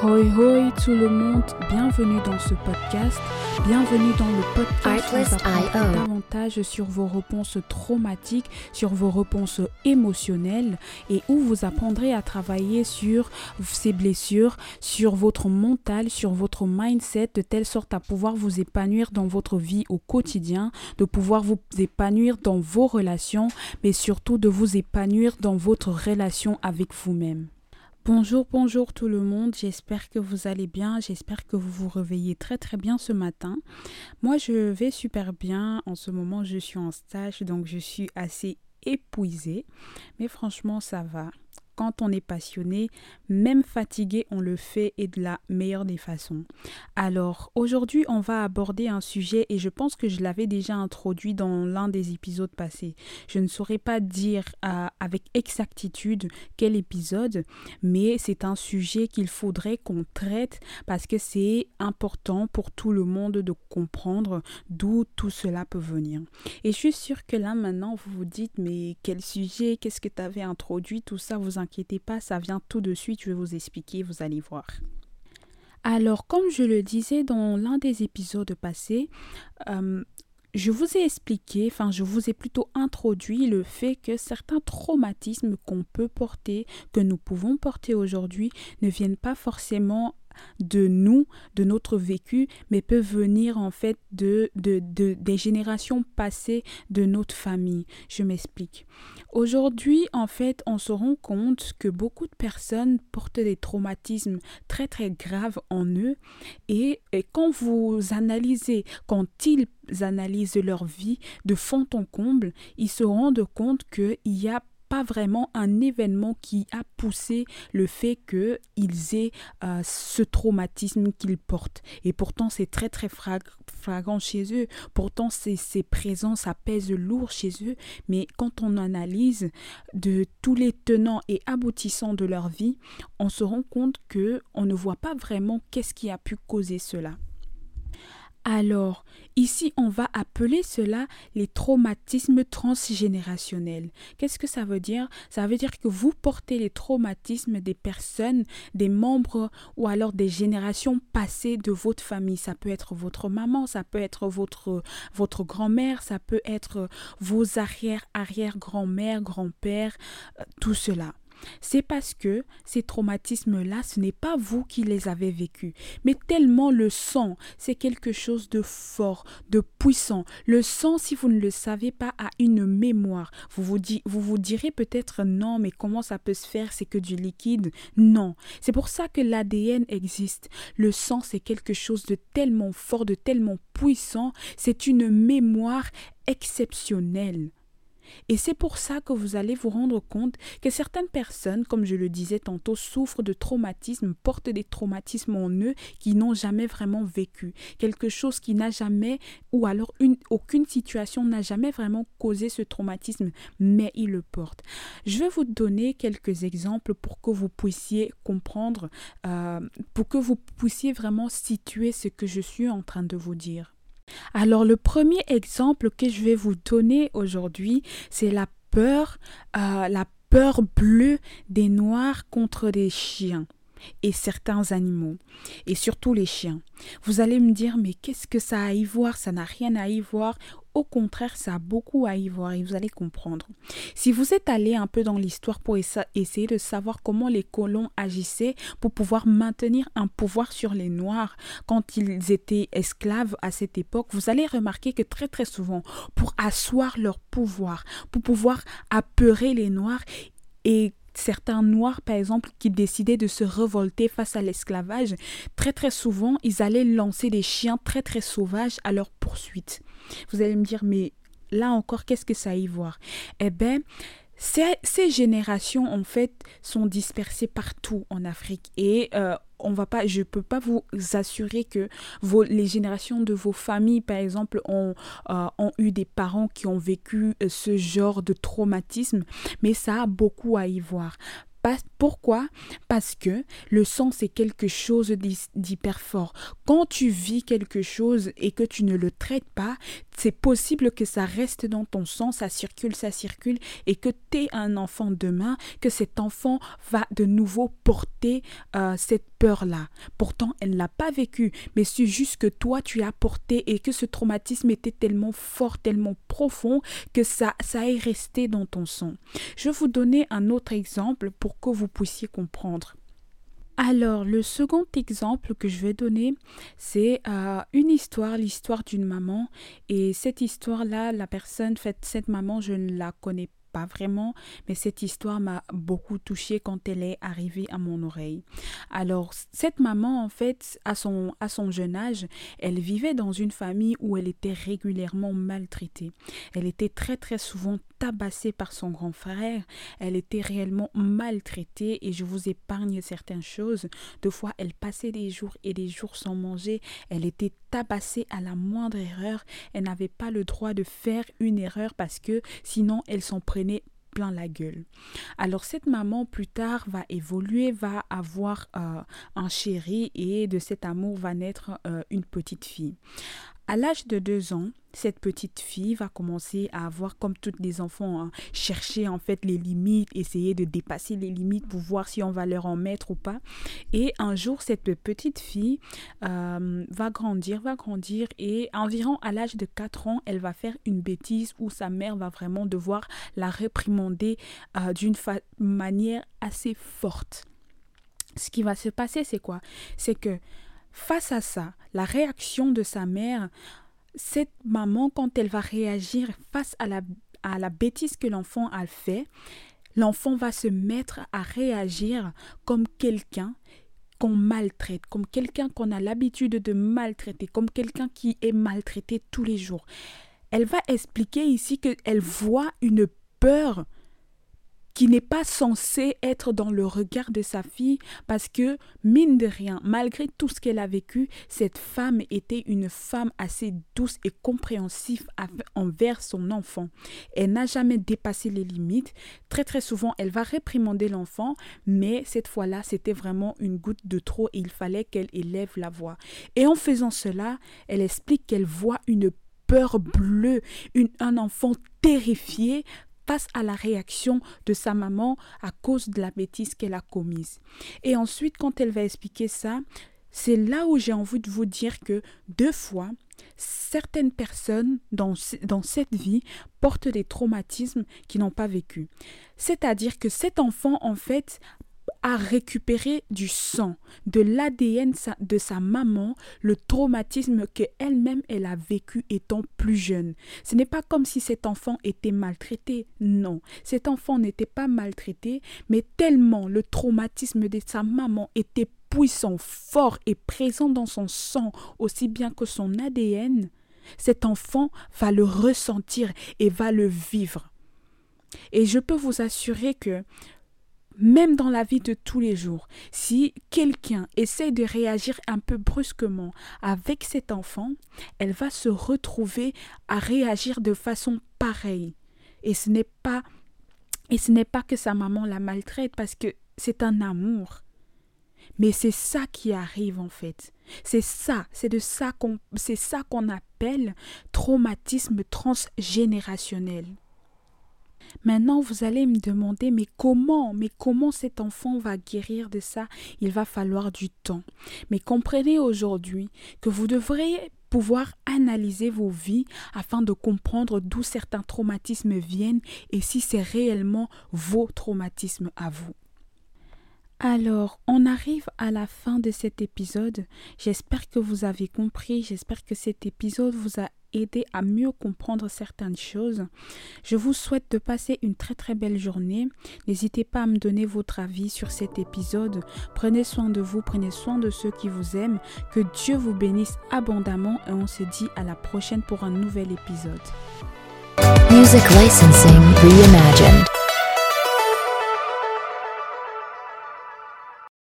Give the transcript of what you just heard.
Hoi hoi tout le monde, bienvenue dans ce podcast. Bienvenue dans le podcast où vous apprendrez davantage sur vos réponses traumatiques, sur vos réponses émotionnelles et où vous apprendrez à travailler sur ces blessures, sur votre mental, sur votre mindset de telle sorte à pouvoir vous épanouir dans votre vie au quotidien, de pouvoir vous épanouir dans vos relations, mais surtout de vous épanouir dans votre relation avec vous-même. Bonjour, bonjour tout le monde, j'espère que vous allez bien, j'espère que vous vous réveillez très très bien ce matin. Moi je vais super bien, en ce moment je suis en stage donc je suis assez épuisée, mais franchement ça va quand on est passionné, même fatigué, on le fait et de la meilleure des façons. Alors, aujourd'hui, on va aborder un sujet et je pense que je l'avais déjà introduit dans l'un des épisodes passés. Je ne saurais pas dire euh, avec exactitude quel épisode, mais c'est un sujet qu'il faudrait qu'on traite parce que c'est important pour tout le monde de comprendre d'où tout cela peut venir. Et je suis sûre que là, maintenant, vous vous dites, mais quel sujet, qu'est-ce que tu avais introduit, tout ça, vous inquiétez pas, ça vient tout de suite, je vais vous expliquer, vous allez voir. Alors, comme je le disais dans l'un des épisodes passés, euh, je vous ai expliqué, enfin je vous ai plutôt introduit le fait que certains traumatismes qu'on peut porter, que nous pouvons porter aujourd'hui, ne viennent pas forcément de nous, de notre vécu, mais peut venir en fait de, de, des générations passées de notre famille. Je m'explique. Aujourd'hui, en fait, on se rend compte que beaucoup de personnes portent des traumatismes très très graves en eux et, et quand vous analysez, quand ils analysent leur vie de fond en comble, ils se rendent compte qu'il y a pas vraiment un événement qui a poussé le fait qu'ils aient euh, ce traumatisme qu'ils portent. Et pourtant, c'est très très flagrant chez eux. Pourtant, c'est présent, ça pèse lourd chez eux. Mais quand on analyse de tous les tenants et aboutissants de leur vie, on se rend compte que on ne voit pas vraiment qu'est-ce qui a pu causer cela. Alors, ici, on va appeler cela les traumatismes transgénérationnels. Qu'est-ce que ça veut dire? Ça veut dire que vous portez les traumatismes des personnes, des membres ou alors des générations passées de votre famille. Ça peut être votre maman, ça peut être votre, votre grand-mère, ça peut être vos arrière-arrière-grand-mère, grand-père, euh, tout cela c'est parce que ces traumatismes-là, ce n'est pas vous qui les avez vécus, mais tellement le sang, c'est quelque chose de fort, de puissant. Le sang, si vous ne le savez pas, a une mémoire. Vous vous, vous, vous direz peut-être non, mais comment ça peut se faire C'est que du liquide? Non. C'est pour ça que l'ADN existe. Le sang, c'est quelque chose de tellement fort, de tellement puissant. C'est une mémoire exceptionnelle. Et c'est pour ça que vous allez vous rendre compte que certaines personnes, comme je le disais tantôt, souffrent de traumatismes, portent des traumatismes en eux qui n'ont jamais vraiment vécu. Quelque chose qui n'a jamais, ou alors une, aucune situation n'a jamais vraiment causé ce traumatisme, mais ils le portent. Je vais vous donner quelques exemples pour que vous puissiez comprendre, euh, pour que vous puissiez vraiment situer ce que je suis en train de vous dire. Alors le premier exemple que je vais vous donner aujourd'hui, c'est la peur, euh, la peur bleue des noirs contre des chiens et certains animaux, et surtout les chiens. Vous allez me dire, mais qu'est-ce que ça a à y voir? Ça n'a rien à y voir. Au contraire, ça a beaucoup à y voir et vous allez comprendre. Si vous êtes allé un peu dans l'histoire pour essayer de savoir comment les colons agissaient pour pouvoir maintenir un pouvoir sur les Noirs quand ils étaient esclaves à cette époque, vous allez remarquer que très très souvent, pour asseoir leur pouvoir, pour pouvoir apeurer les Noirs et certains noirs, par exemple, qui décidaient de se révolter face à l'esclavage, très très souvent, ils allaient lancer des chiens très très sauvages à leur poursuite. Vous allez me dire, mais là encore, qu'est-ce que ça y voir? Eh bien, ces, générations, en fait, sont dispersées partout en Afrique. Et euh, on va pas, je ne peux pas vous assurer que les générations de vos familles, par exemple, ont, euh, ont eu des parents qui ont vécu euh, ce genre de traumatisme, mais ça a beaucoup à y voir pourquoi? Parce que le sang, c'est quelque chose d'hyper fort. Quand tu vis quelque chose et que tu ne le traites pas, c'est possible que ça reste dans ton sang, ça circule, ça circule, et que tu es un enfant demain, que cet enfant va de nouveau porter euh, cette peur-là. Pourtant, elle ne l'a pas vécu, mais c'est juste que toi, tu as porté et que ce traumatisme était tellement fort, tellement profond, que ça, ça est resté dans ton sang. Je vais vous donner un autre exemple pour que vous puissiez comprendre. Alors, le second exemple que je vais donner, c'est euh, une histoire, l'histoire d'une maman. Et cette histoire-là, la personne, cette maman, je ne la connais pas vraiment, mais cette histoire m'a beaucoup touchée quand elle est arrivée à mon oreille. Alors, cette maman, en fait, à son, à son jeune âge, elle vivait dans une famille où elle était régulièrement maltraitée. Elle était très très souvent tabassée par son grand frère. Elle était réellement maltraitée et je vous épargne certaines choses. Deux fois, elle passait des jours et des jours sans manger. Elle était tabassée à la moindre erreur. Elle n'avait pas le droit de faire une erreur parce que sinon elle s'en prenait plein la gueule. Alors cette maman plus tard va évoluer, va avoir euh, un chéri et de cet amour va naître euh, une petite fille. À l'âge de deux ans, cette petite fille va commencer à avoir, comme tous les enfants, hein, chercher en fait les limites, essayer de dépasser les limites pour voir si on va leur en mettre ou pas. Et un jour, cette petite fille euh, va grandir, va grandir et environ à l'âge de 4 ans, elle va faire une bêtise où sa mère va vraiment devoir la réprimander euh, d'une manière assez forte. Ce qui va se passer, c'est quoi? C'est que Face à ça, la réaction de sa mère, cette maman, quand elle va réagir face à la, à la bêtise que l'enfant a fait, l'enfant va se mettre à réagir comme quelqu'un qu'on maltraite, comme quelqu'un qu'on a l'habitude de maltraiter, comme quelqu'un qui est maltraité tous les jours. Elle va expliquer ici qu'elle voit une peur qui n'est pas censé être dans le regard de sa fille parce que, mine de rien, malgré tout ce qu'elle a vécu, cette femme était une femme assez douce et compréhensive envers son enfant. Elle n'a jamais dépassé les limites. Très très souvent, elle va réprimander l'enfant, mais cette fois-là, c'était vraiment une goutte de trop et il fallait qu'elle élève la voix. Et en faisant cela, elle explique qu'elle voit une peur bleue, un enfant terrifié face à la réaction de sa maman à cause de la bêtise qu'elle a commise. Et ensuite, quand elle va expliquer ça, c'est là où j'ai envie de vous dire que deux fois, certaines personnes dans, dans cette vie portent des traumatismes qu'ils n'ont pas vécu. C'est-à-dire que cet enfant, en fait, a récupéré du sang, de l'ADN de sa maman, le traumatisme qu'elle-même elle a vécu étant plus jeune. Ce n'est pas comme si cet enfant était maltraité, non. Cet enfant n'était pas maltraité, mais tellement le traumatisme de sa maman était puissant, fort et présent dans son sang, aussi bien que son ADN, cet enfant va le ressentir et va le vivre. Et je peux vous assurer que même dans la vie de tous les jours, si quelqu'un essaie de réagir un peu brusquement avec cet enfant, elle va se retrouver à réagir de façon pareille. Et ce n'est pas et ce n'est pas que sa maman la maltraite parce que c'est un amour. Mais c'est ça qui arrive en fait. C'est ça, c'est de ça qu'on c'est ça qu'on appelle traumatisme transgénérationnel. Maintenant, vous allez me demander, mais comment, mais comment cet enfant va guérir de ça? Il va falloir du temps. Mais comprenez aujourd'hui que vous devriez pouvoir analyser vos vies afin de comprendre d'où certains traumatismes viennent et si c'est réellement vos traumatismes à vous. Alors, on arrive à la fin de cet épisode. J'espère que vous avez compris, j'espère que cet épisode vous a aider à mieux comprendre certaines choses. Je vous souhaite de passer une très très belle journée. N'hésitez pas à me donner votre avis sur cet épisode. Prenez soin de vous, prenez soin de ceux qui vous aiment. Que Dieu vous bénisse abondamment et on se dit à la prochaine pour un nouvel épisode. Music licensing reimagined.